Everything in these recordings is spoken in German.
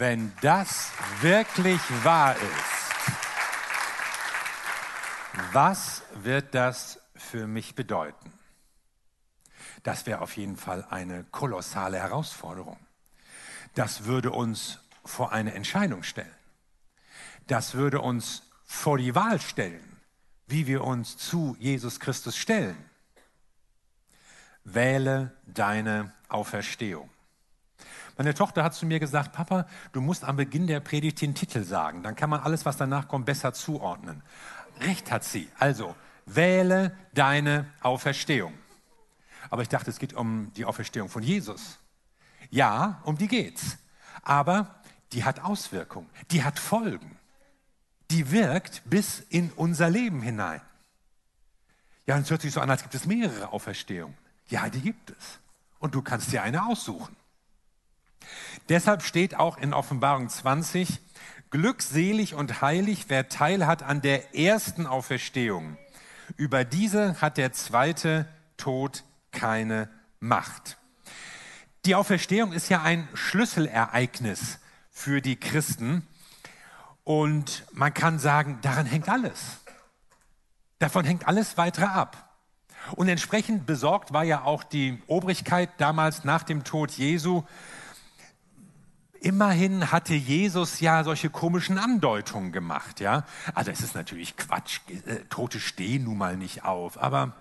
wenn das wirklich wahr ist, was wird das für mich bedeuten? Das wäre auf jeden Fall eine kolossale Herausforderung. Das würde uns vor eine Entscheidung stellen. Das würde uns vor die Wahl stellen, wie wir uns zu Jesus Christus stellen. Wähle deine Auferstehung. Meine Tochter hat zu mir gesagt, Papa, du musst am Beginn der Predigt den Titel sagen, dann kann man alles, was danach kommt, besser zuordnen. Recht hat sie. Also, wähle deine Auferstehung. Aber ich dachte, es geht um die Auferstehung von Jesus. Ja, um die geht's. Aber die hat Auswirkungen, die hat Folgen. Die wirkt bis in unser Leben hinein. Ja, und es hört sich so an, als gibt es mehrere Auferstehungen. Ja, die gibt es. Und du kannst dir eine aussuchen. Deshalb steht auch in Offenbarung 20, glückselig und heilig, wer Teil hat an der ersten Auferstehung. Über diese hat der zweite Tod keine Macht. Die Auferstehung ist ja ein Schlüsselereignis für die Christen. Und man kann sagen, daran hängt alles. Davon hängt alles weitere ab. Und entsprechend besorgt war ja auch die Obrigkeit damals nach dem Tod Jesu. Immerhin hatte Jesus ja solche komischen Andeutungen gemacht, ja. Also es ist natürlich Quatsch, äh, Tote stehen nun mal nicht auf, aber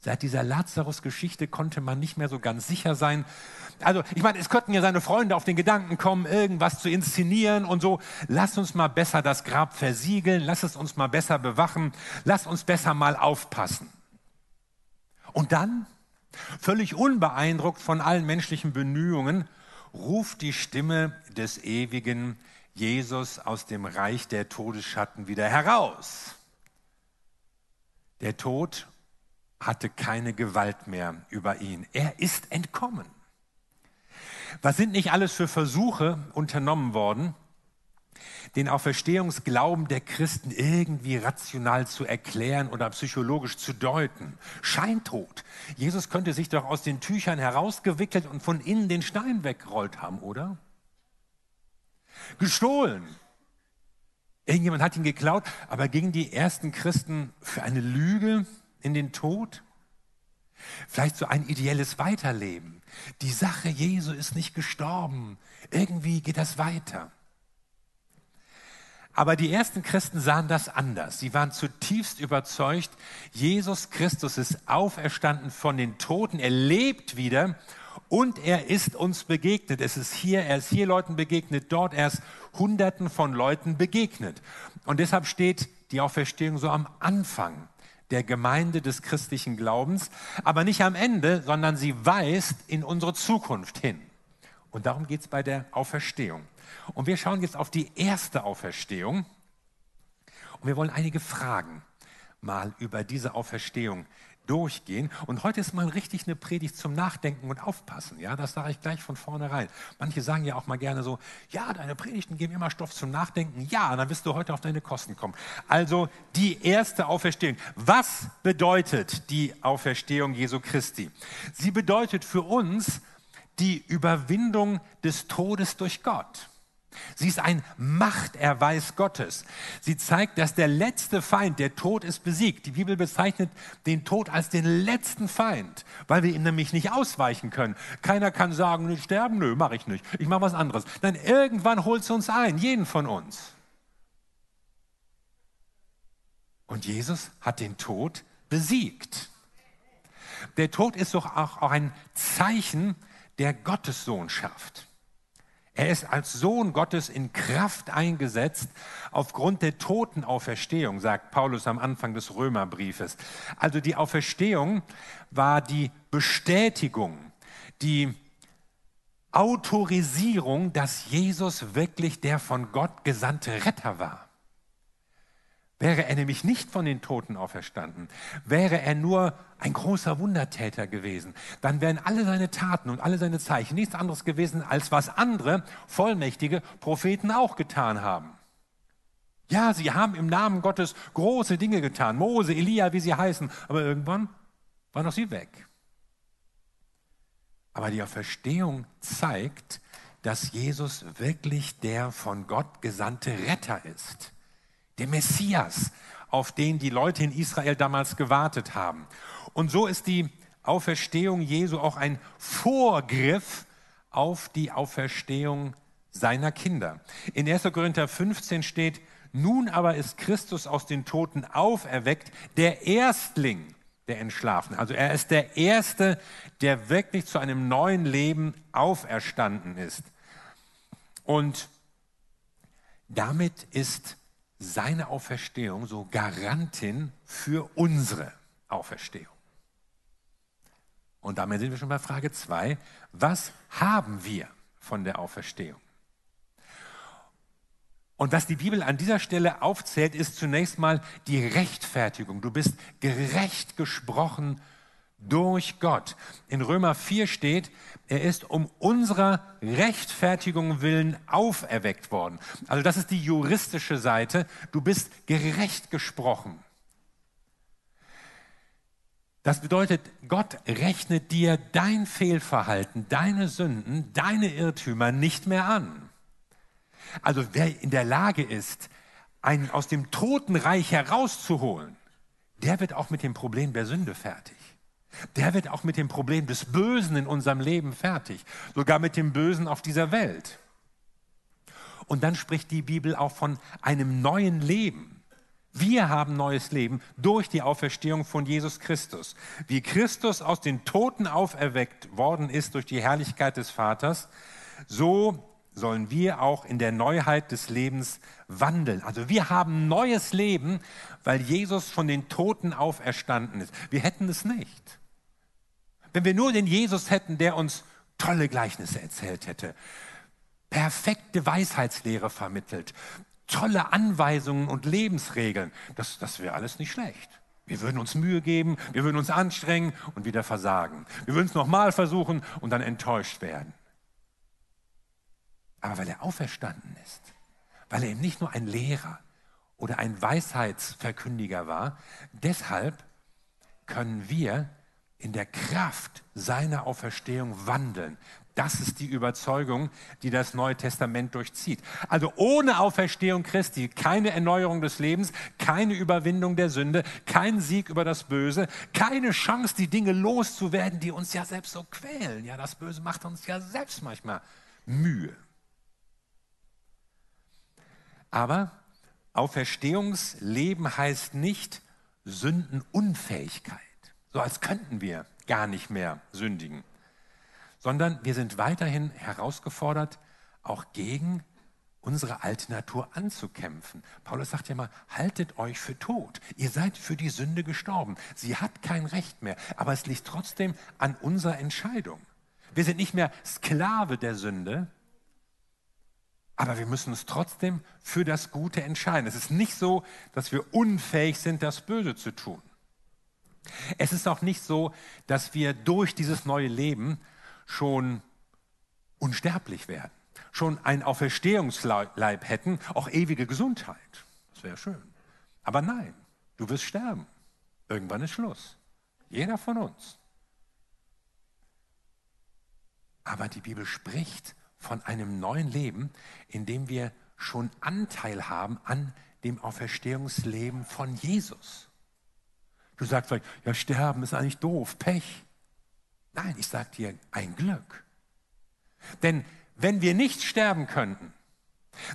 Seit dieser Lazarus-Geschichte konnte man nicht mehr so ganz sicher sein. Also, ich meine, es könnten ja seine Freunde auf den Gedanken kommen, irgendwas zu inszenieren und so. Lass uns mal besser das Grab versiegeln, lass es uns mal besser bewachen, lass uns besser mal aufpassen. Und dann, völlig unbeeindruckt von allen menschlichen Bemühungen, ruft die Stimme des ewigen Jesus aus dem Reich der Todesschatten wieder heraus. Der Tod hatte keine Gewalt mehr über ihn. Er ist entkommen. Was sind nicht alles für Versuche unternommen worden, den Auferstehungsglauben der Christen irgendwie rational zu erklären oder psychologisch zu deuten. Scheintod. Jesus könnte sich doch aus den Tüchern herausgewickelt und von innen den Stein weggerollt haben, oder? Gestohlen. Irgendjemand hat ihn geklaut, aber gingen die ersten Christen für eine Lüge in den Tod? Vielleicht so ein ideelles Weiterleben. Die Sache Jesu ist nicht gestorben. Irgendwie geht das weiter. Aber die ersten Christen sahen das anders. Sie waren zutiefst überzeugt, Jesus Christus ist auferstanden von den Toten, er lebt wieder und er ist uns begegnet. Es ist hier, er ist hier Leuten begegnet, dort er ist Hunderten von Leuten begegnet. Und deshalb steht die Auferstehung so am Anfang der Gemeinde des christlichen Glaubens, aber nicht am Ende, sondern sie weist in unsere Zukunft hin. Und darum geht es bei der Auferstehung. Und wir schauen jetzt auf die erste Auferstehung. Und wir wollen einige Fragen mal über diese Auferstehung durchgehen. Und heute ist mal richtig eine Predigt zum Nachdenken und Aufpassen. Ja, das sage ich gleich von vornherein. Manche sagen ja auch mal gerne so, ja, deine Predigten geben immer Stoff zum Nachdenken. Ja, dann wirst du heute auf deine Kosten kommen. Also die erste Auferstehung. Was bedeutet die Auferstehung Jesu Christi? Sie bedeutet für uns die Überwindung des Todes durch Gott. Sie ist ein Machterweis Gottes. Sie zeigt, dass der letzte Feind, der Tod, ist besiegt. Die Bibel bezeichnet den Tod als den letzten Feind, weil wir ihn nämlich nicht ausweichen können. Keiner kann sagen, ich sterben, nö, mache ich nicht. Ich mache was anderes. Dann irgendwann holt es uns ein, jeden von uns. Und Jesus hat den Tod besiegt. Der Tod ist doch auch ein Zeichen der Gottessohnschaft. Er ist als Sohn Gottes in Kraft eingesetzt aufgrund der Totenauferstehung, sagt Paulus am Anfang des Römerbriefes. Also die Auferstehung war die Bestätigung, die Autorisierung, dass Jesus wirklich der von Gott gesandte Retter war. Wäre er nämlich nicht von den Toten auferstanden, wäre er nur ein großer Wundertäter gewesen, dann wären alle seine Taten und alle seine Zeichen nichts anderes gewesen, als was andere vollmächtige Propheten auch getan haben. Ja, sie haben im Namen Gottes große Dinge getan, Mose, Elia, wie sie heißen, aber irgendwann waren auch sie weg. Aber die Auferstehung zeigt, dass Jesus wirklich der von Gott gesandte Retter ist. Der Messias, auf den die Leute in Israel damals gewartet haben. Und so ist die Auferstehung Jesu auch ein Vorgriff auf die Auferstehung seiner Kinder. In 1. Korinther 15 steht, nun aber ist Christus aus den Toten auferweckt, der Erstling der Entschlafen. Also er ist der Erste, der wirklich zu einem neuen Leben auferstanden ist. Und damit ist seine Auferstehung so Garantin für unsere Auferstehung. Und damit sind wir schon bei Frage 2. Was haben wir von der Auferstehung? Und was die Bibel an dieser Stelle aufzählt, ist zunächst mal die Rechtfertigung. Du bist gerecht gesprochen durch Gott. In Römer 4 steht, er ist um unserer Rechtfertigung willen auferweckt worden. Also das ist die juristische Seite. Du bist gerecht gesprochen. Das bedeutet, Gott rechnet dir dein Fehlverhalten, deine Sünden, deine Irrtümer nicht mehr an. Also wer in der Lage ist, einen aus dem Totenreich herauszuholen, der wird auch mit dem Problem der Sünde fertig. Der wird auch mit dem Problem des Bösen in unserem Leben fertig, sogar mit dem Bösen auf dieser Welt. Und dann spricht die Bibel auch von einem neuen Leben. Wir haben neues Leben durch die Auferstehung von Jesus Christus. Wie Christus aus den Toten auferweckt worden ist durch die Herrlichkeit des Vaters, so sollen wir auch in der Neuheit des Lebens wandeln. Also wir haben neues Leben, weil Jesus von den Toten auferstanden ist. Wir hätten es nicht. Wenn wir nur den Jesus hätten, der uns tolle Gleichnisse erzählt hätte, perfekte Weisheitslehre vermittelt, tolle Anweisungen und Lebensregeln, das, das wäre alles nicht schlecht. Wir würden uns Mühe geben, wir würden uns anstrengen und wieder versagen. Wir würden es nochmal versuchen und dann enttäuscht werden. Aber weil er auferstanden ist, weil er eben nicht nur ein Lehrer oder ein Weisheitsverkündiger war, deshalb können wir in der Kraft seiner Auferstehung wandeln. Das ist die Überzeugung, die das Neue Testament durchzieht. Also ohne Auferstehung Christi keine Erneuerung des Lebens, keine Überwindung der Sünde, kein Sieg über das Böse, keine Chance, die Dinge loszuwerden, die uns ja selbst so quälen. Ja, das Böse macht uns ja selbst manchmal Mühe. Aber Auferstehungsleben heißt nicht Sündenunfähigkeit, so als könnten wir gar nicht mehr sündigen, sondern wir sind weiterhin herausgefordert, auch gegen unsere alte Natur anzukämpfen. Paulus sagt ja mal, haltet euch für tot. Ihr seid für die Sünde gestorben. Sie hat kein Recht mehr, aber es liegt trotzdem an unserer Entscheidung. Wir sind nicht mehr Sklave der Sünde, aber wir müssen uns trotzdem für das Gute entscheiden. Es ist nicht so, dass wir unfähig sind, das Böse zu tun. Es ist auch nicht so, dass wir durch dieses neue Leben schon unsterblich werden, schon ein Auferstehungsleib hätten, auch ewige Gesundheit. Das wäre schön. Aber nein, du wirst sterben. Irgendwann ist Schluss. Jeder von uns. Aber die Bibel spricht von einem neuen Leben, in dem wir schon Anteil haben an dem Auferstehungsleben von Jesus. Du sagst vielleicht, ja, sterben ist eigentlich doof, Pech. Nein, ich sage dir ein Glück. Denn wenn wir nicht sterben könnten,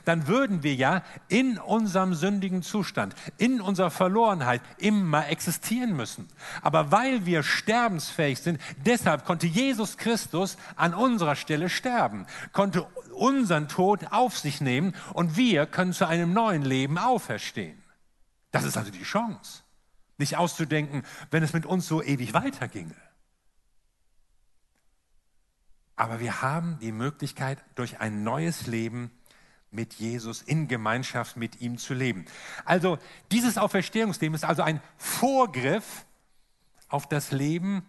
dann würden wir ja in unserem sündigen Zustand, in unserer Verlorenheit immer existieren müssen. Aber weil wir sterbensfähig sind, deshalb konnte Jesus Christus an unserer Stelle sterben, konnte unseren Tod auf sich nehmen und wir können zu einem neuen Leben auferstehen. Das ist also die Chance. Nicht auszudenken, wenn es mit uns so ewig weiterginge. Aber wir haben die Möglichkeit, durch ein neues Leben mit Jesus in Gemeinschaft mit ihm zu leben. Also dieses Auferstehungsleben ist also ein Vorgriff auf das Leben,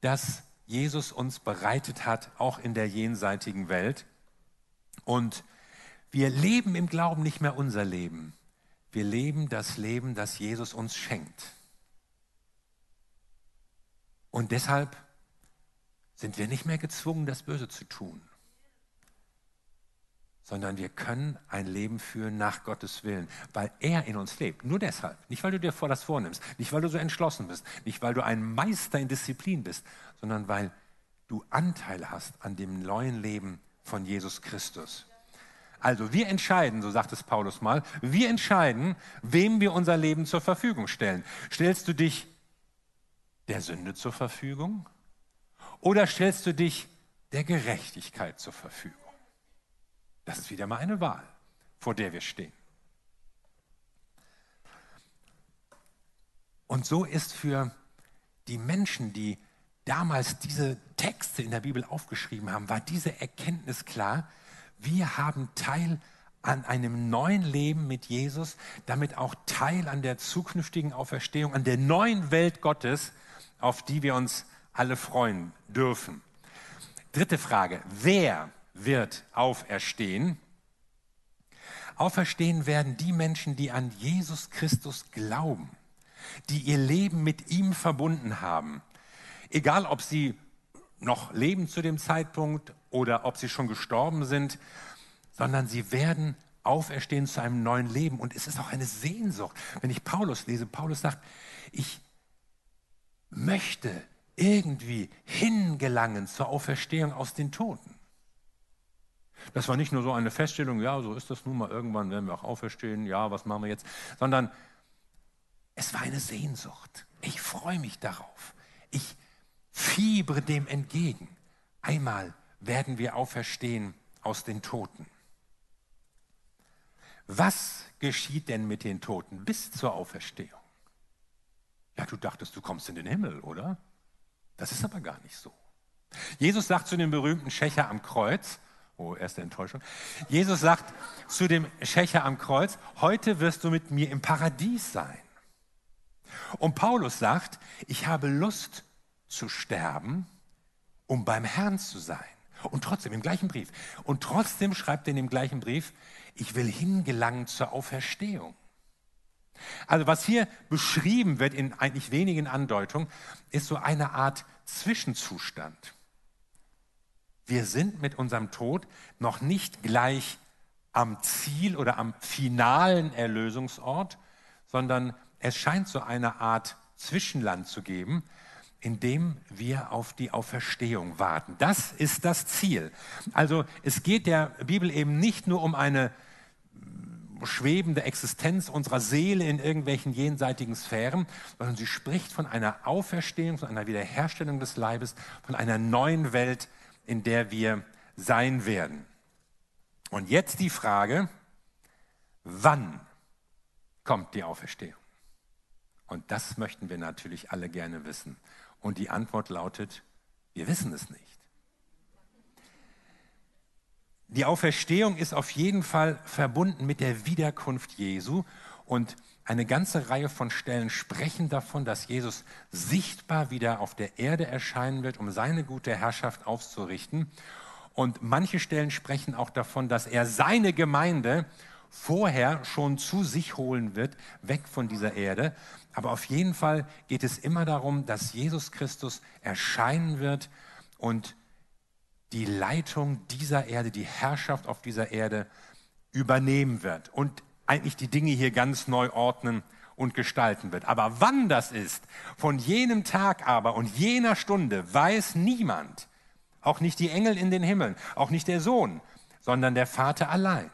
das Jesus uns bereitet hat, auch in der jenseitigen Welt. Und wir leben im Glauben nicht mehr unser Leben. Wir leben das Leben, das Jesus uns schenkt. Und deshalb sind wir nicht mehr gezwungen, das Böse zu tun. sondern wir können ein Leben führen nach Gottes Willen, weil er in uns lebt. Nur deshalb. Nicht, weil du dir vor das vornimmst, nicht, weil du so entschlossen bist, nicht, weil du ein Meister in Disziplin bist, sondern weil du Anteil hast an dem neuen Leben von Jesus Christus. Also wir entscheiden, so sagt es Paulus mal, wir entscheiden, wem wir unser Leben zur Verfügung stellen. Stellst du dich der Sünde zur Verfügung oder stellst du dich der Gerechtigkeit zur Verfügung? Das ist wieder mal eine Wahl, vor der wir stehen. Und so ist für die Menschen, die damals diese Texte in der Bibel aufgeschrieben haben, war diese Erkenntnis klar, wir haben Teil an einem neuen Leben mit Jesus, damit auch Teil an der zukünftigen Auferstehung, an der neuen Welt Gottes, auf die wir uns alle freuen dürfen. Dritte Frage, wer wird auferstehen? Auferstehen werden die Menschen, die an Jesus Christus glauben, die ihr Leben mit ihm verbunden haben. Egal, ob sie noch leben zu dem Zeitpunkt oder ob sie schon gestorben sind, sondern sie werden auferstehen zu einem neuen Leben. Und es ist auch eine Sehnsucht. Wenn ich Paulus lese, Paulus sagt, ich möchte irgendwie hingelangen zur Auferstehung aus den Toten. Das war nicht nur so eine Feststellung, ja, so ist das nun mal, irgendwann werden wir auch auferstehen, ja, was machen wir jetzt, sondern es war eine Sehnsucht. Ich freue mich darauf. Ich Fiebre dem entgegen. Einmal werden wir auferstehen aus den Toten. Was geschieht denn mit den Toten bis zur Auferstehung? Ja, du dachtest, du kommst in den Himmel, oder? Das ist aber gar nicht so. Jesus sagt zu dem berühmten Schächer am Kreuz, oh, erste Enttäuschung. Jesus sagt zu dem Schächer am Kreuz, heute wirst du mit mir im Paradies sein. Und Paulus sagt, ich habe Lust zu sterben, um beim Herrn zu sein. Und trotzdem im gleichen Brief. Und trotzdem schreibt er in dem gleichen Brief, ich will hingelangen zur Auferstehung. Also was hier beschrieben wird in eigentlich wenigen Andeutungen, ist so eine Art Zwischenzustand. Wir sind mit unserem Tod noch nicht gleich am Ziel oder am finalen Erlösungsort, sondern es scheint so eine Art Zwischenland zu geben, indem wir auf die Auferstehung warten. Das ist das Ziel. Also es geht der Bibel eben nicht nur um eine schwebende Existenz unserer Seele in irgendwelchen jenseitigen Sphären, sondern sie spricht von einer Auferstehung, von einer Wiederherstellung des Leibes, von einer neuen Welt, in der wir sein werden. Und jetzt die Frage, wann kommt die Auferstehung? Und das möchten wir natürlich alle gerne wissen. Und die Antwort lautet, wir wissen es nicht. Die Auferstehung ist auf jeden Fall verbunden mit der Wiederkunft Jesu und eine ganze Reihe von Stellen sprechen davon, dass Jesus sichtbar wieder auf der Erde erscheinen wird, um seine gute Herrschaft aufzurichten. Und manche Stellen sprechen auch davon, dass er seine Gemeinde vorher schon zu sich holen wird, weg von dieser Erde. Aber auf jeden Fall geht es immer darum, dass Jesus Christus erscheinen wird und die Leitung dieser Erde, die Herrschaft auf dieser Erde übernehmen wird und eigentlich die Dinge hier ganz neu ordnen und gestalten wird. Aber wann das ist, von jenem Tag aber und jener Stunde weiß niemand, auch nicht die Engel in den Himmeln, auch nicht der Sohn, sondern der Vater allein.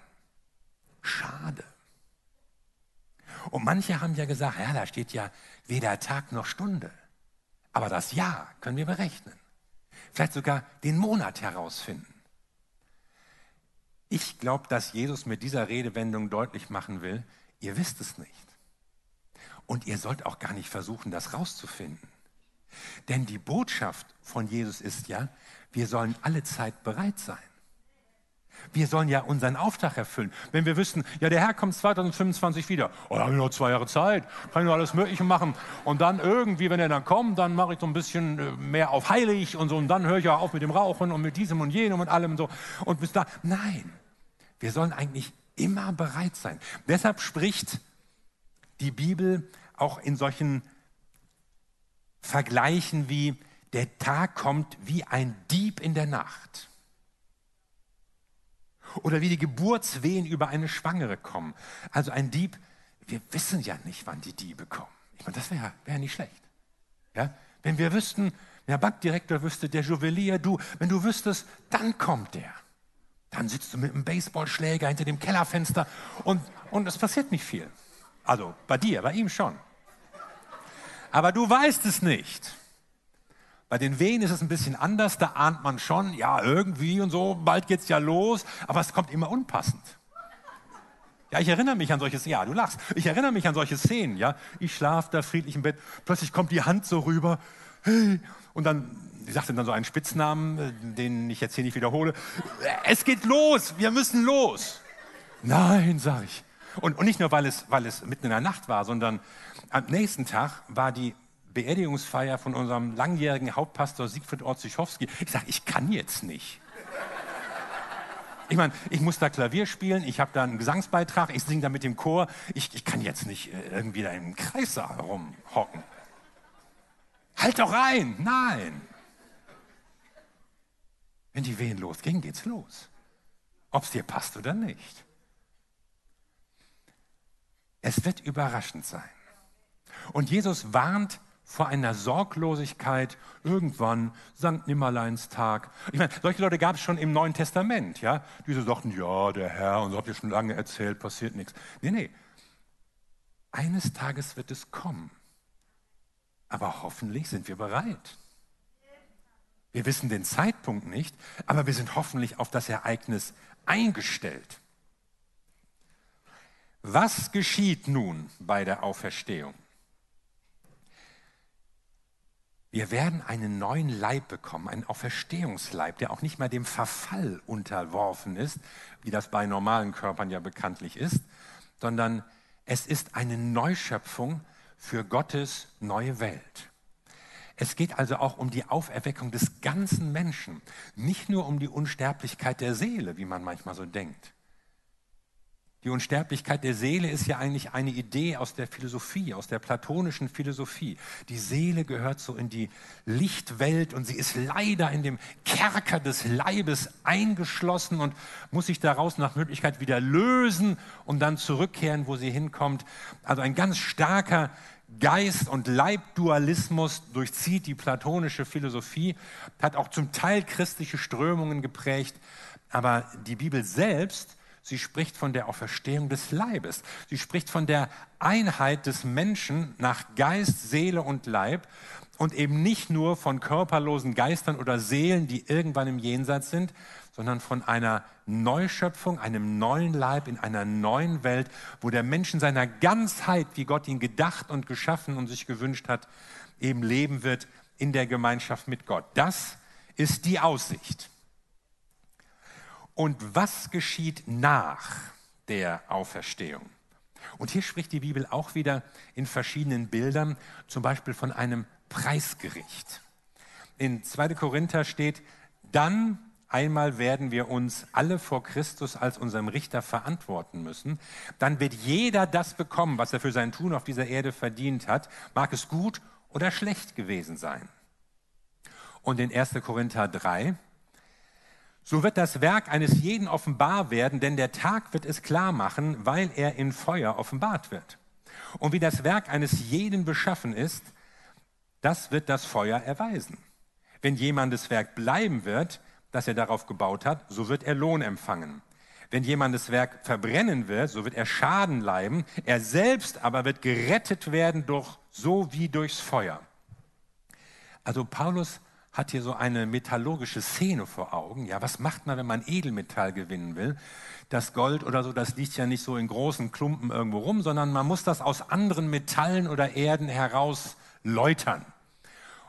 Schade. Und manche haben ja gesagt, ja, da steht ja weder Tag noch Stunde. Aber das Jahr können wir berechnen. Vielleicht sogar den Monat herausfinden. Ich glaube, dass Jesus mit dieser Redewendung deutlich machen will, ihr wisst es nicht. Und ihr sollt auch gar nicht versuchen, das rauszufinden. Denn die Botschaft von Jesus ist ja, wir sollen alle Zeit bereit sein. Wir sollen ja unseren Auftrag erfüllen. Wenn wir wüssten, ja, der Herr kommt 2025 wieder, oh, da habe ich noch zwei Jahre Zeit, kann ich noch alles Mögliche machen. Und dann irgendwie, wenn er dann kommt, dann mache ich so ein bisschen äh, mehr auf heilig und so. Und dann höre ich auch auf mit dem Rauchen und mit diesem und jenem und allem und so. Und bis da, nein, wir sollen eigentlich immer bereit sein. Deshalb spricht die Bibel auch in solchen Vergleichen wie, der Tag kommt wie ein Dieb in der Nacht. Oder wie die Geburtswehen über eine Schwangere kommen. Also ein Dieb, wir wissen ja nicht, wann die Diebe kommen. Ich meine, das wäre wär nicht schlecht. Ja? Wenn wir wüssten, der Bankdirektor wüsste, der Juwelier, du, wenn du wüsstest, dann kommt der. Dann sitzt du mit einem Baseballschläger hinter dem Kellerfenster und, und es passiert nicht viel. Also bei dir, bei ihm schon. Aber du weißt es nicht. Bei den Wehen ist es ein bisschen anders, da ahnt man schon, ja, irgendwie und so, bald geht's ja los, aber es kommt immer unpassend. Ja, ich erinnere mich an solches, ja, du lachst, ich erinnere mich an solche Szenen, ja. Ich schlafe da friedlich im Bett, plötzlich kommt die Hand so rüber, hey, und dann, sie sagte dann so einen Spitznamen, äh, den ich jetzt hier nicht wiederhole, es geht los, wir müssen los. Nein, sage ich. Und, und nicht nur, weil es, weil es mitten in der Nacht war, sondern am nächsten Tag war die Beerdigungsfeier von unserem langjährigen Hauptpastor Siegfried Orzichowski. Ich sage, ich kann jetzt nicht. Ich meine, ich muss da Klavier spielen, ich habe da einen Gesangsbeitrag, ich singe da mit dem Chor. Ich, ich kann jetzt nicht äh, irgendwie da im Kreissaal rumhocken. Halt doch rein! Nein! Wenn die Wehen losgehen, geht's los. Ob es dir passt oder nicht. Es wird überraschend sein. Und Jesus warnt vor einer Sorglosigkeit irgendwann, Sankt Nimmerleinstag. Ich meine, solche Leute gab es schon im Neuen Testament, ja? Diese sagten, ja, der Herr, und so habt ihr schon lange erzählt, passiert nichts. Nee, nee. Eines Tages wird es kommen. Aber hoffentlich sind wir bereit. Wir wissen den Zeitpunkt nicht, aber wir sind hoffentlich auf das Ereignis eingestellt. Was geschieht nun bei der Auferstehung? Wir werden einen neuen Leib bekommen, einen Auferstehungsleib, der auch nicht mehr dem Verfall unterworfen ist, wie das bei normalen Körpern ja bekanntlich ist, sondern es ist eine Neuschöpfung für Gottes neue Welt. Es geht also auch um die Auferweckung des ganzen Menschen, nicht nur um die Unsterblichkeit der Seele, wie man manchmal so denkt. Die Unsterblichkeit der Seele ist ja eigentlich eine Idee aus der Philosophie, aus der platonischen Philosophie. Die Seele gehört so in die Lichtwelt und sie ist leider in dem Kerker des Leibes eingeschlossen und muss sich daraus nach Möglichkeit wieder lösen und dann zurückkehren, wo sie hinkommt. Also ein ganz starker Geist- und Leibdualismus durchzieht die platonische Philosophie, hat auch zum Teil christliche Strömungen geprägt, aber die Bibel selbst Sie spricht von der Auferstehung des Leibes. Sie spricht von der Einheit des Menschen nach Geist, Seele und Leib und eben nicht nur von körperlosen Geistern oder Seelen, die irgendwann im Jenseits sind, sondern von einer Neuschöpfung, einem neuen Leib in einer neuen Welt, wo der Mensch in seiner Ganzheit, wie Gott ihn gedacht und geschaffen und sich gewünscht hat, eben leben wird in der Gemeinschaft mit Gott. Das ist die Aussicht. Und was geschieht nach der Auferstehung? Und hier spricht die Bibel auch wieder in verschiedenen Bildern, zum Beispiel von einem Preisgericht. In 2. Korinther steht, dann einmal werden wir uns alle vor Christus als unserem Richter verantworten müssen. Dann wird jeder das bekommen, was er für sein Tun auf dieser Erde verdient hat, mag es gut oder schlecht gewesen sein. Und in 1. Korinther 3, so wird das Werk eines jeden offenbar werden, denn der Tag wird es klar machen, weil er in Feuer offenbart wird. Und wie das Werk eines jeden beschaffen ist, das wird das Feuer erweisen. Wenn jemandes Werk bleiben wird, das er darauf gebaut hat, so wird er Lohn empfangen. Wenn jemandes Werk verbrennen wird, so wird er Schaden leiden. Er selbst aber wird gerettet werden durch so wie durchs Feuer. Also Paulus hat hier so eine metallurgische Szene vor Augen. Ja, was macht man, wenn man Edelmetall gewinnen will? Das Gold oder so, das liegt ja nicht so in großen Klumpen irgendwo rum, sondern man muss das aus anderen Metallen oder Erden heraus läutern.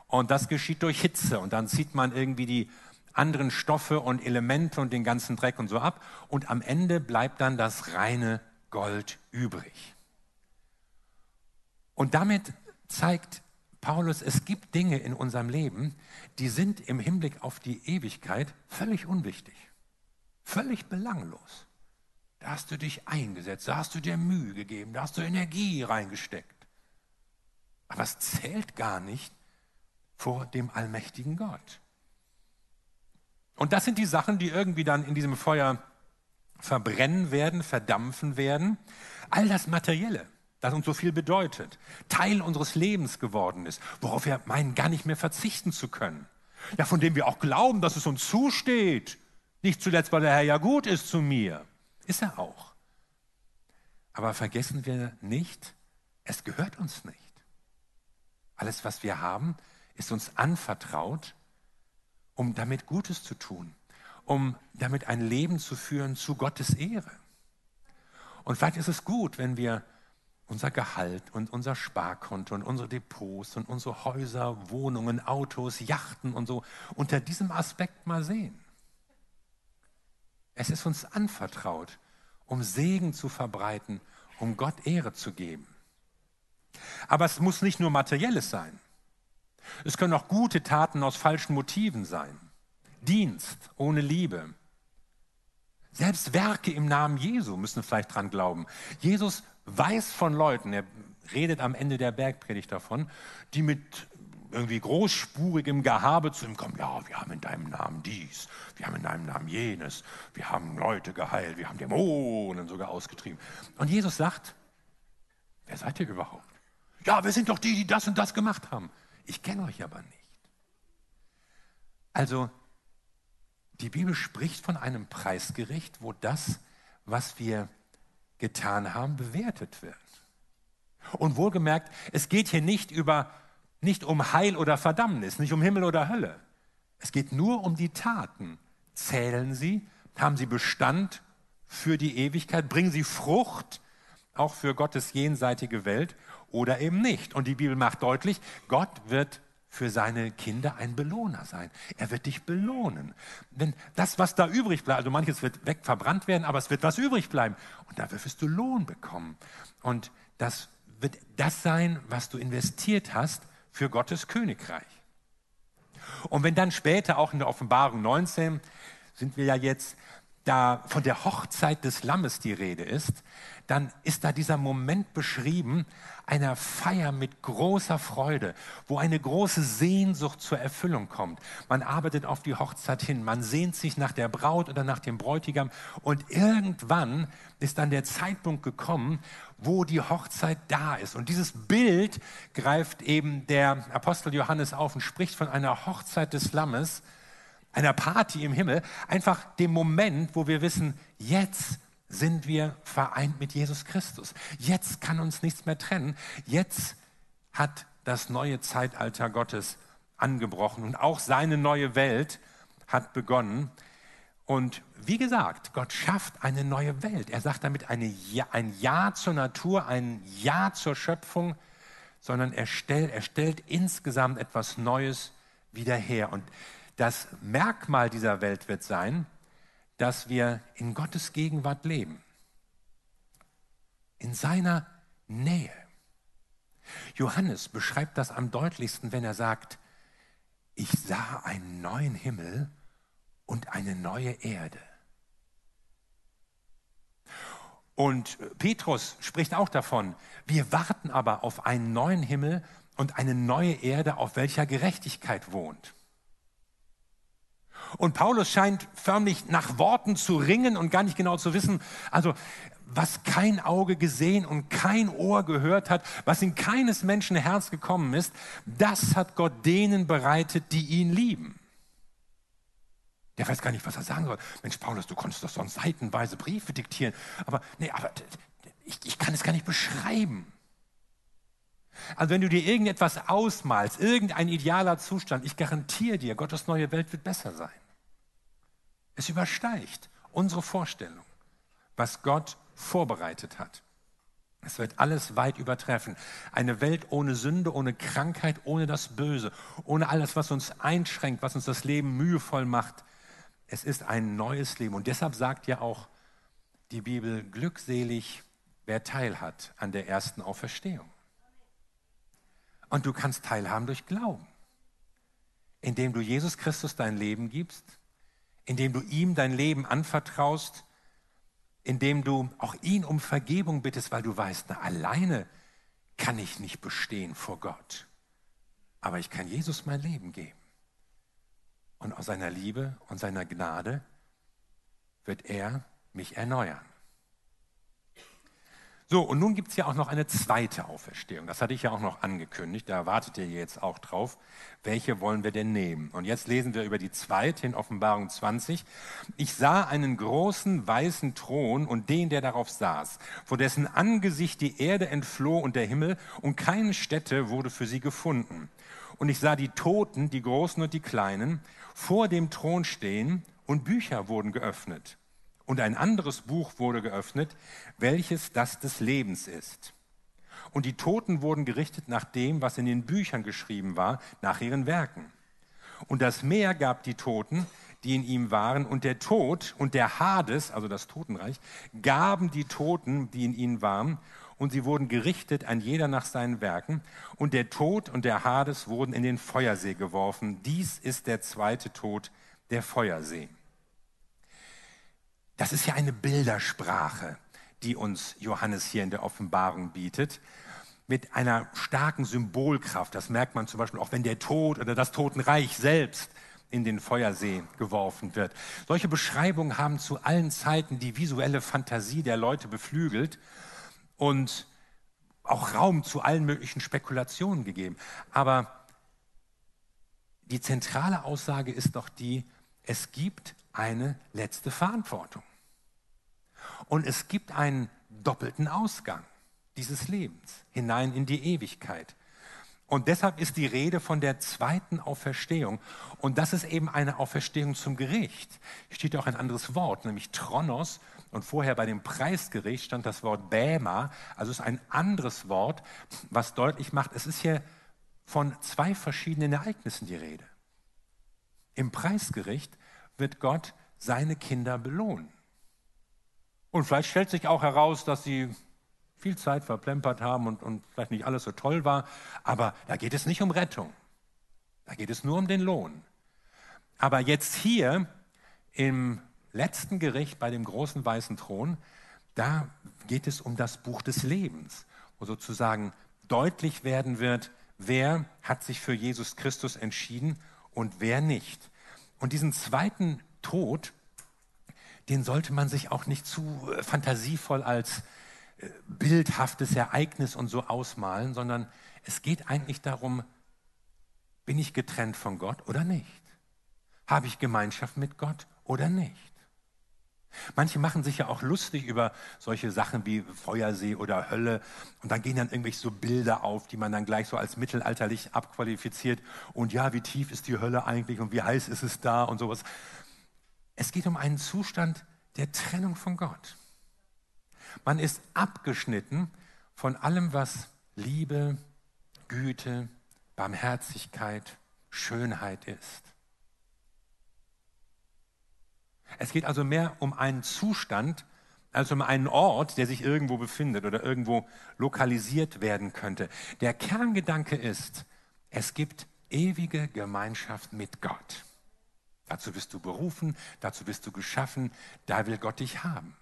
Und das geschieht durch Hitze. Und dann zieht man irgendwie die anderen Stoffe und Elemente und den ganzen Dreck und so ab. Und am Ende bleibt dann das reine Gold übrig. Und damit zeigt Paulus, es gibt Dinge in unserem Leben, die sind im Hinblick auf die Ewigkeit völlig unwichtig, völlig belanglos. Da hast du dich eingesetzt, da hast du dir Mühe gegeben, da hast du Energie reingesteckt. Aber es zählt gar nicht vor dem allmächtigen Gott. Und das sind die Sachen, die irgendwie dann in diesem Feuer verbrennen werden, verdampfen werden. All das Materielle, das uns so viel bedeutet, Teil unseres Lebens geworden ist, worauf wir meinen, gar nicht mehr verzichten zu können. Ja, von dem wir auch glauben, dass es uns zusteht. Nicht zuletzt, weil der Herr ja gut ist zu mir. Ist er auch. Aber vergessen wir nicht, es gehört uns nicht. Alles, was wir haben, ist uns anvertraut, um damit Gutes zu tun, um damit ein Leben zu führen zu Gottes Ehre. Und vielleicht ist es gut, wenn wir unser Gehalt und unser Sparkonto und unsere Depots und unsere Häuser, Wohnungen, Autos, Yachten und so unter diesem Aspekt mal sehen. Es ist uns anvertraut, um Segen zu verbreiten, um Gott Ehre zu geben. Aber es muss nicht nur materielles sein. Es können auch gute Taten aus falschen Motiven sein. Dienst ohne Liebe. Selbst Werke im Namen Jesu müssen vielleicht dran glauben. Jesus weiß von Leuten, er redet am Ende der Bergpredigt davon, die mit irgendwie großspurigem Gehabe zu ihm kommen. Ja, wir haben in deinem Namen dies, wir haben in deinem Namen jenes, wir haben Leute geheilt, wir haben Dämonen sogar ausgetrieben. Und Jesus sagt, wer seid ihr überhaupt? Ja, wir sind doch die, die das und das gemacht haben. Ich kenne euch aber nicht. Also, die Bibel spricht von einem Preisgericht, wo das, was wir getan haben, bewertet wird. Und wohlgemerkt, es geht hier nicht über nicht um Heil oder Verdammnis, nicht um Himmel oder Hölle. Es geht nur um die Taten. Zählen sie, haben sie Bestand für die Ewigkeit, bringen sie Frucht auch für Gottes jenseitige Welt oder eben nicht. Und die Bibel macht deutlich, Gott wird für seine Kinder ein Belohner sein. Er wird dich belohnen. Wenn das, was da übrig bleibt, also manches wird weg verbrannt werden, aber es wird was übrig bleiben. Und da wirst du Lohn bekommen. Und das wird das sein, was du investiert hast für Gottes Königreich. Und wenn dann später auch in der Offenbarung 19 sind wir ja jetzt da von der Hochzeit des Lammes die Rede ist, dann ist da dieser Moment beschrieben einer Feier mit großer Freude, wo eine große Sehnsucht zur Erfüllung kommt. Man arbeitet auf die Hochzeit hin, man sehnt sich nach der Braut oder nach dem Bräutigam und irgendwann ist dann der Zeitpunkt gekommen, wo die Hochzeit da ist. Und dieses Bild greift eben der Apostel Johannes auf und spricht von einer Hochzeit des Lammes, einer Party im Himmel, einfach dem Moment, wo wir wissen, jetzt sind wir vereint mit Jesus Christus. Jetzt kann uns nichts mehr trennen. Jetzt hat das neue Zeitalter Gottes angebrochen und auch seine neue Welt hat begonnen. Und wie gesagt, Gott schafft eine neue Welt. Er sagt damit eine ja, ein Ja zur Natur, ein Ja zur Schöpfung, sondern er, stell, er stellt insgesamt etwas Neues wieder her. Und das Merkmal dieser Welt wird sein, dass wir in Gottes Gegenwart leben, in seiner Nähe. Johannes beschreibt das am deutlichsten, wenn er sagt, ich sah einen neuen Himmel und eine neue Erde. Und Petrus spricht auch davon, wir warten aber auf einen neuen Himmel und eine neue Erde, auf welcher Gerechtigkeit wohnt. Und Paulus scheint förmlich nach Worten zu ringen und gar nicht genau zu wissen, also was kein Auge gesehen und kein Ohr gehört hat, was in keines Menschen Herz gekommen ist, das hat Gott denen bereitet, die ihn lieben. Der weiß gar nicht, was er sagen soll. Mensch, Paulus, du konntest doch sonst seitenweise Briefe diktieren. Aber nee, aber ich, ich kann es gar nicht beschreiben. Also wenn du dir irgendetwas ausmalst, irgendein idealer Zustand, ich garantiere dir, Gottes neue Welt wird besser sein. Es übersteigt unsere Vorstellung, was Gott vorbereitet hat. Es wird alles weit übertreffen. Eine Welt ohne Sünde, ohne Krankheit, ohne das Böse, ohne alles, was uns einschränkt, was uns das Leben mühevoll macht. Es ist ein neues Leben. Und deshalb sagt ja auch die Bibel, glückselig, wer teilhat an der ersten Auferstehung. Und du kannst teilhaben durch Glauben, indem du Jesus Christus dein Leben gibst, indem du ihm dein Leben anvertraust, indem du auch ihn um Vergebung bittest, weil du weißt, na, alleine kann ich nicht bestehen vor Gott. Aber ich kann Jesus mein Leben geben. Und aus seiner Liebe und seiner Gnade wird er mich erneuern. So, und nun gibt es ja auch noch eine zweite Auferstehung. Das hatte ich ja auch noch angekündigt. Da wartet ihr jetzt auch drauf. Welche wollen wir denn nehmen? Und jetzt lesen wir über die zweite in Offenbarung 20. Ich sah einen großen weißen Thron und den, der darauf saß, vor dessen Angesicht die Erde entfloh und der Himmel und keine Stätte wurde für sie gefunden. Und ich sah die Toten, die Großen und die Kleinen, vor dem Thron stehen und Bücher wurden geöffnet. Und ein anderes Buch wurde geöffnet, welches das des Lebens ist. Und die Toten wurden gerichtet nach dem, was in den Büchern geschrieben war, nach ihren Werken. Und das Meer gab die Toten, die in ihm waren, und der Tod und der Hades, also das Totenreich, gaben die Toten, die in ihnen waren, und sie wurden gerichtet, ein jeder nach seinen Werken. Und der Tod und der Hades wurden in den Feuersee geworfen. Dies ist der zweite Tod, der Feuersee. Das ist ja eine Bildersprache, die uns Johannes hier in der Offenbarung bietet, mit einer starken Symbolkraft. Das merkt man zum Beispiel auch, wenn der Tod oder das Totenreich selbst in den Feuersee geworfen wird. Solche Beschreibungen haben zu allen Zeiten die visuelle Fantasie der Leute beflügelt und auch Raum zu allen möglichen Spekulationen gegeben. Aber die zentrale Aussage ist doch die, es gibt eine letzte Verantwortung. Und es gibt einen doppelten Ausgang dieses Lebens hinein in die Ewigkeit. Und deshalb ist die Rede von der zweiten Auferstehung. Und das ist eben eine Auferstehung zum Gericht. Steht auch ein anderes Wort, nämlich Tronos. Und vorher bei dem Preisgericht stand das Wort Bäma. Also es ist ein anderes Wort, was deutlich macht, es ist hier von zwei verschiedenen Ereignissen die Rede. Im Preisgericht wird Gott seine Kinder belohnen. Und vielleicht stellt sich auch heraus, dass sie viel Zeit verplempert haben und, und vielleicht nicht alles so toll war. Aber da geht es nicht um Rettung. Da geht es nur um den Lohn. Aber jetzt hier im letzten Gericht bei dem großen weißen Thron, da geht es um das Buch des Lebens, wo sozusagen deutlich werden wird, wer hat sich für Jesus Christus entschieden und wer nicht. Und diesen zweiten Tod, den sollte man sich auch nicht zu äh, fantasievoll als äh, bildhaftes Ereignis und so ausmalen, sondern es geht eigentlich darum, bin ich getrennt von Gott oder nicht? Habe ich Gemeinschaft mit Gott oder nicht? Manche machen sich ja auch lustig über solche Sachen wie Feuersee oder Hölle und dann gehen dann irgendwelche so Bilder auf, die man dann gleich so als mittelalterlich abqualifiziert und ja, wie tief ist die Hölle eigentlich und wie heiß ist es da und sowas. Es geht um einen Zustand der Trennung von Gott. Man ist abgeschnitten von allem, was Liebe, Güte, Barmherzigkeit, Schönheit ist. Es geht also mehr um einen Zustand als um einen Ort, der sich irgendwo befindet oder irgendwo lokalisiert werden könnte. Der Kerngedanke ist, es gibt ewige Gemeinschaft mit Gott. Dazu bist du berufen, dazu bist du geschaffen, da will Gott dich haben.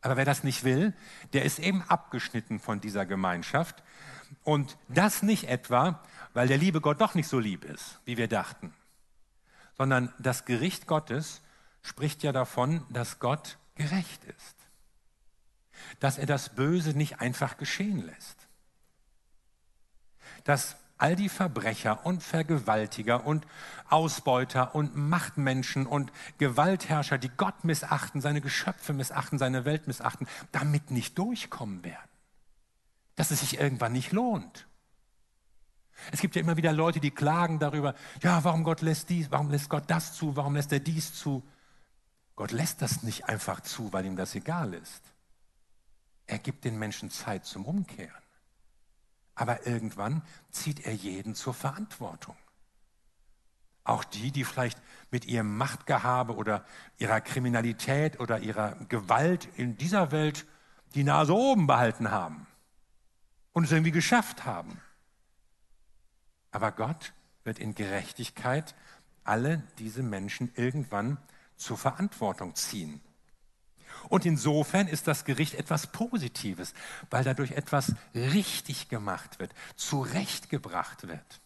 Aber wer das nicht will, der ist eben abgeschnitten von dieser Gemeinschaft. Und das nicht etwa, weil der liebe Gott doch nicht so lieb ist, wie wir dachten, sondern das Gericht Gottes spricht ja davon, dass Gott gerecht ist, dass er das Böse nicht einfach geschehen lässt, dass all die Verbrecher und Vergewaltiger und Ausbeuter und Machtmenschen und Gewaltherrscher, die Gott missachten, seine Geschöpfe missachten, seine Welt missachten, damit nicht durchkommen werden. Dass es sich irgendwann nicht lohnt. Es gibt ja immer wieder Leute, die klagen darüber, ja, warum Gott lässt dies, warum lässt Gott das zu, warum lässt er dies zu? Gott lässt das nicht einfach zu, weil ihm das egal ist. Er gibt den Menschen Zeit zum Umkehren. Aber irgendwann zieht er jeden zur Verantwortung. Auch die, die vielleicht mit ihrem Machtgehabe oder ihrer Kriminalität oder ihrer Gewalt in dieser Welt die Nase oben behalten haben und es irgendwie geschafft haben. Aber Gott wird in Gerechtigkeit alle diese Menschen irgendwann zur Verantwortung ziehen. Und insofern ist das Gericht etwas Positives, weil dadurch etwas richtig gemacht wird, zurechtgebracht wird.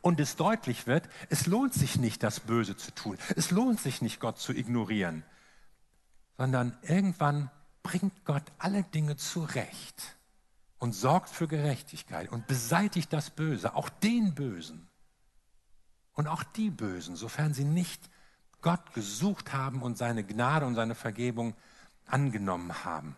Und es deutlich wird, es lohnt sich nicht, das Böse zu tun. Es lohnt sich nicht, Gott zu ignorieren. sondern irgendwann bringt Gott alle Dinge zurecht und sorgt für Gerechtigkeit und beseitigt das Böse, auch den Bösen und auch die Bösen, sofern sie nicht Gott gesucht haben und seine Gnade und seine Vergebung angenommen haben.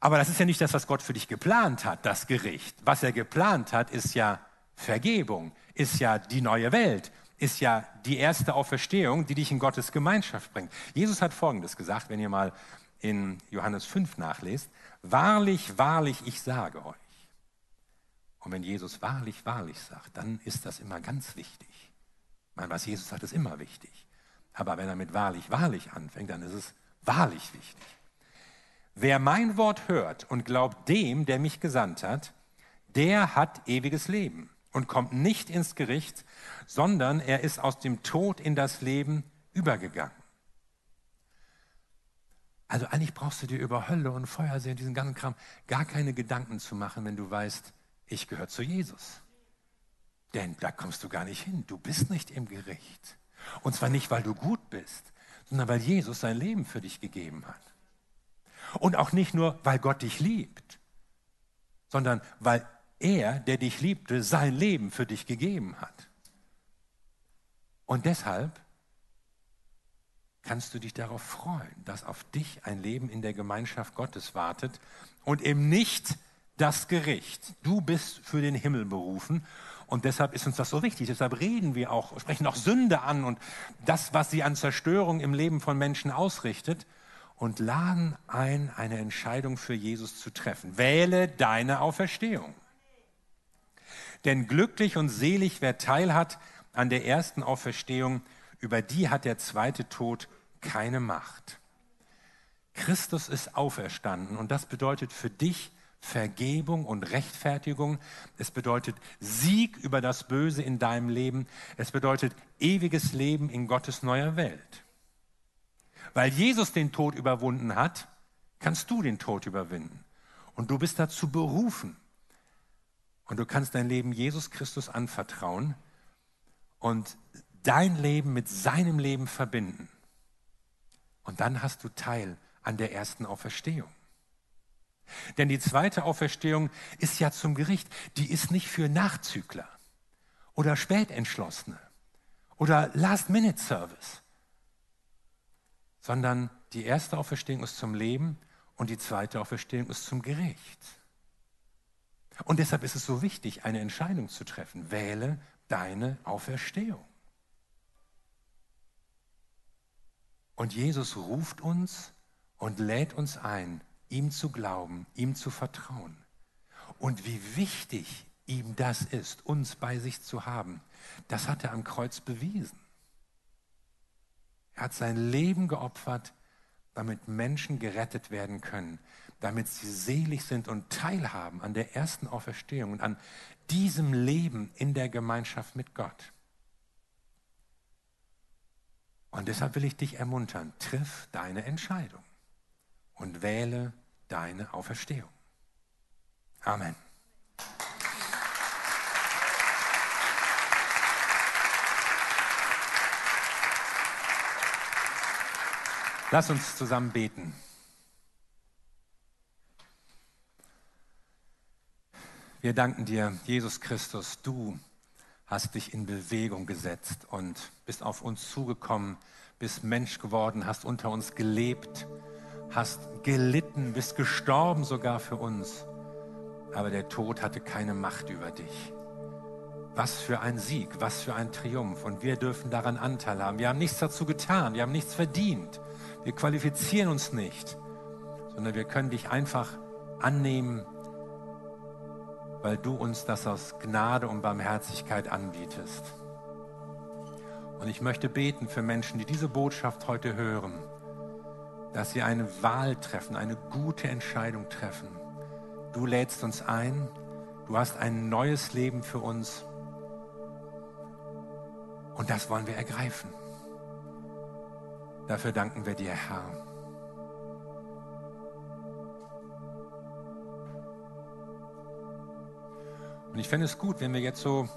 Aber das ist ja nicht das, was Gott für dich geplant hat, das Gericht. Was er geplant hat, ist ja Vergebung, ist ja die neue Welt, ist ja die erste Auferstehung, die dich in Gottes Gemeinschaft bringt. Jesus hat Folgendes gesagt, wenn ihr mal in Johannes 5 nachlest. Wahrlich, wahrlich, ich sage euch. Und wenn Jesus wahrlich, wahrlich sagt, dann ist das immer ganz wichtig. Ich meine, was Jesus sagt, ist immer wichtig. Aber wenn er mit wahrlich, wahrlich anfängt, dann ist es wahrlich wichtig. Wer mein Wort hört und glaubt dem, der mich gesandt hat, der hat ewiges Leben und kommt nicht ins Gericht, sondern er ist aus dem Tod in das Leben übergegangen. Also eigentlich brauchst du dir über Hölle und Feuersee und diesen ganzen Kram gar keine Gedanken zu machen, wenn du weißt, ich gehöre zu Jesus. Denn da kommst du gar nicht hin. Du bist nicht im Gericht. Und zwar nicht, weil du gut bist, sondern weil Jesus sein Leben für dich gegeben hat. Und auch nicht nur, weil Gott dich liebt, sondern weil er, der dich liebte, sein Leben für dich gegeben hat. Und deshalb kannst du dich darauf freuen, dass auf dich ein Leben in der Gemeinschaft Gottes wartet und eben nicht das Gericht. Du bist für den Himmel berufen und deshalb ist uns das so wichtig. Deshalb reden wir auch, sprechen auch Sünde an und das, was sie an Zerstörung im Leben von Menschen ausrichtet und laden ein, eine Entscheidung für Jesus zu treffen. Wähle deine Auferstehung. Denn glücklich und selig, wer teilhat an der ersten Auferstehung, über die hat der zweite Tod keine Macht. Christus ist auferstanden und das bedeutet für dich Vergebung und Rechtfertigung. Es bedeutet Sieg über das Böse in deinem Leben. Es bedeutet ewiges Leben in Gottes neuer Welt. Weil Jesus den Tod überwunden hat, kannst du den Tod überwinden. Und du bist dazu berufen, und du kannst dein Leben Jesus Christus anvertrauen und dein Leben mit seinem Leben verbinden. Und dann hast du Teil an der ersten Auferstehung. Denn die zweite Auferstehung ist ja zum Gericht. Die ist nicht für Nachzügler oder Spätentschlossene oder Last-Minute-Service, sondern die erste Auferstehung ist zum Leben und die zweite Auferstehung ist zum Gericht. Und deshalb ist es so wichtig, eine Entscheidung zu treffen. Wähle deine Auferstehung. Und Jesus ruft uns und lädt uns ein, ihm zu glauben, ihm zu vertrauen. Und wie wichtig ihm das ist, uns bei sich zu haben, das hat er am Kreuz bewiesen. Er hat sein Leben geopfert, damit Menschen gerettet werden können, damit sie selig sind und teilhaben an der ersten Auferstehung und an diesem Leben in der Gemeinschaft mit Gott. Und deshalb will ich dich ermuntern, triff deine Entscheidung und wähle deine Auferstehung. Amen. Lass uns zusammen beten. Wir danken dir, Jesus Christus, du hast dich in Bewegung gesetzt und bist auf uns zugekommen, bist Mensch geworden, hast unter uns gelebt, hast gelitten, bist gestorben sogar für uns. Aber der Tod hatte keine Macht über dich. Was für ein Sieg, was für ein Triumph. Und wir dürfen daran Anteil haben. Wir haben nichts dazu getan, wir haben nichts verdient. Wir qualifizieren uns nicht, sondern wir können dich einfach annehmen weil du uns das aus Gnade und Barmherzigkeit anbietest. Und ich möchte beten für Menschen, die diese Botschaft heute hören, dass sie eine Wahl treffen, eine gute Entscheidung treffen. Du lädst uns ein, du hast ein neues Leben für uns und das wollen wir ergreifen. Dafür danken wir dir, Herr. Und ich fände es gut, wenn wir jetzt so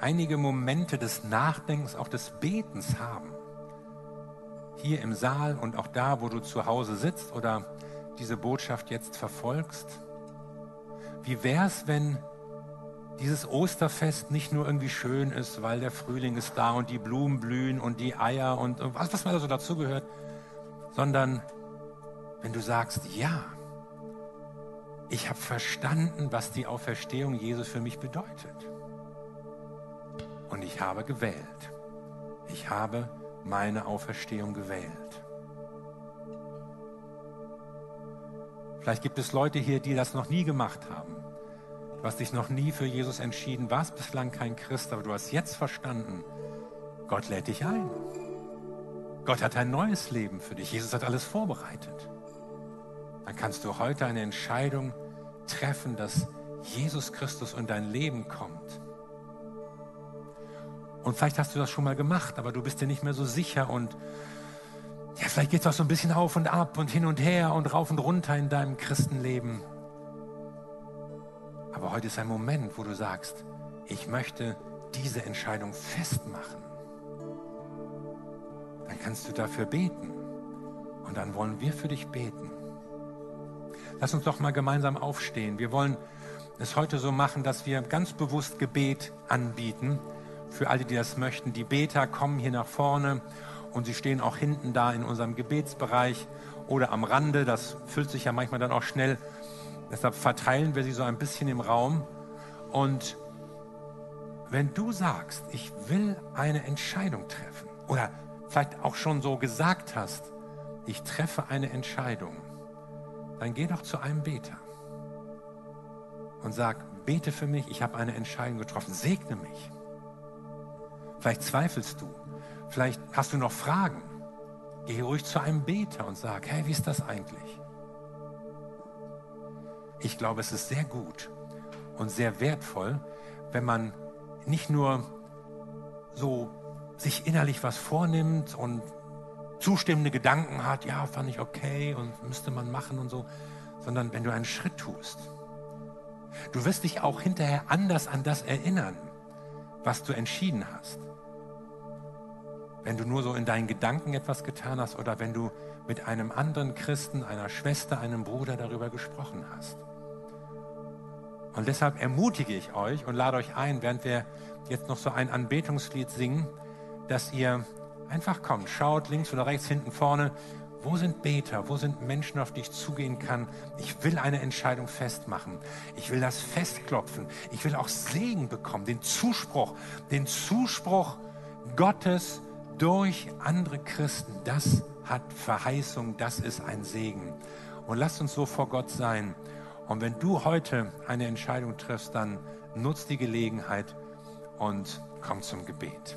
einige Momente des Nachdenkens, auch des Betens haben. Hier im Saal und auch da, wo du zu Hause sitzt oder diese Botschaft jetzt verfolgst? Wie wäre es, wenn dieses Osterfest nicht nur irgendwie schön ist, weil der Frühling ist da und die Blumen blühen und die Eier und was, was mal so dazugehört, sondern wenn du sagst, ja, ich habe verstanden, was die Auferstehung Jesu für mich bedeutet. Und ich habe gewählt. Ich habe meine Auferstehung gewählt. Vielleicht gibt es Leute hier, die das noch nie gemacht haben. Du hast dich noch nie für Jesus entschieden, warst bislang kein Christ, aber du hast jetzt verstanden, Gott lädt dich ein. Gott hat ein neues Leben für dich. Jesus hat alles vorbereitet. Dann kannst du heute eine Entscheidung treffen, dass Jesus Christus in dein Leben kommt. Und vielleicht hast du das schon mal gemacht, aber du bist dir nicht mehr so sicher und ja, vielleicht geht es auch so ein bisschen auf und ab und hin und her und rauf und runter in deinem Christenleben. Aber heute ist ein Moment, wo du sagst, ich möchte diese Entscheidung festmachen. Dann kannst du dafür beten. Und dann wollen wir für dich beten. Lass uns doch mal gemeinsam aufstehen. Wir wollen es heute so machen, dass wir ganz bewusst Gebet anbieten. Für alle, die das möchten. Die Beter kommen hier nach vorne und sie stehen auch hinten da in unserem Gebetsbereich oder am Rande. Das füllt sich ja manchmal dann auch schnell Deshalb verteilen wir sie so ein bisschen im Raum. Und wenn du sagst, ich will eine Entscheidung treffen oder vielleicht auch schon so gesagt hast, ich treffe eine Entscheidung, dann geh doch zu einem Beter und sag, bete für mich, ich habe eine Entscheidung getroffen, segne mich. Vielleicht zweifelst du, vielleicht hast du noch Fragen. Geh ruhig zu einem Beter und sag, hey, wie ist das eigentlich? Ich glaube, es ist sehr gut und sehr wertvoll, wenn man nicht nur so sich innerlich was vornimmt und zustimmende Gedanken hat, ja, fand ich okay und müsste man machen und so, sondern wenn du einen Schritt tust. Du wirst dich auch hinterher anders an das erinnern, was du entschieden hast. Wenn du nur so in deinen Gedanken etwas getan hast oder wenn du mit einem anderen Christen, einer Schwester, einem Bruder darüber gesprochen hast. Und deshalb ermutige ich euch und lade euch ein, während wir jetzt noch so ein Anbetungslied singen, dass ihr einfach kommt, schaut links oder rechts, hinten, vorne. Wo sind Beter? Wo sind Menschen, auf die ich zugehen kann? Ich will eine Entscheidung festmachen. Ich will das festklopfen. Ich will auch Segen bekommen, den Zuspruch, den Zuspruch Gottes durch andere Christen. Das hat Verheißung, das ist ein Segen. Und lasst uns so vor Gott sein. Und wenn du heute eine Entscheidung triffst, dann nutz die Gelegenheit und komm zum Gebet.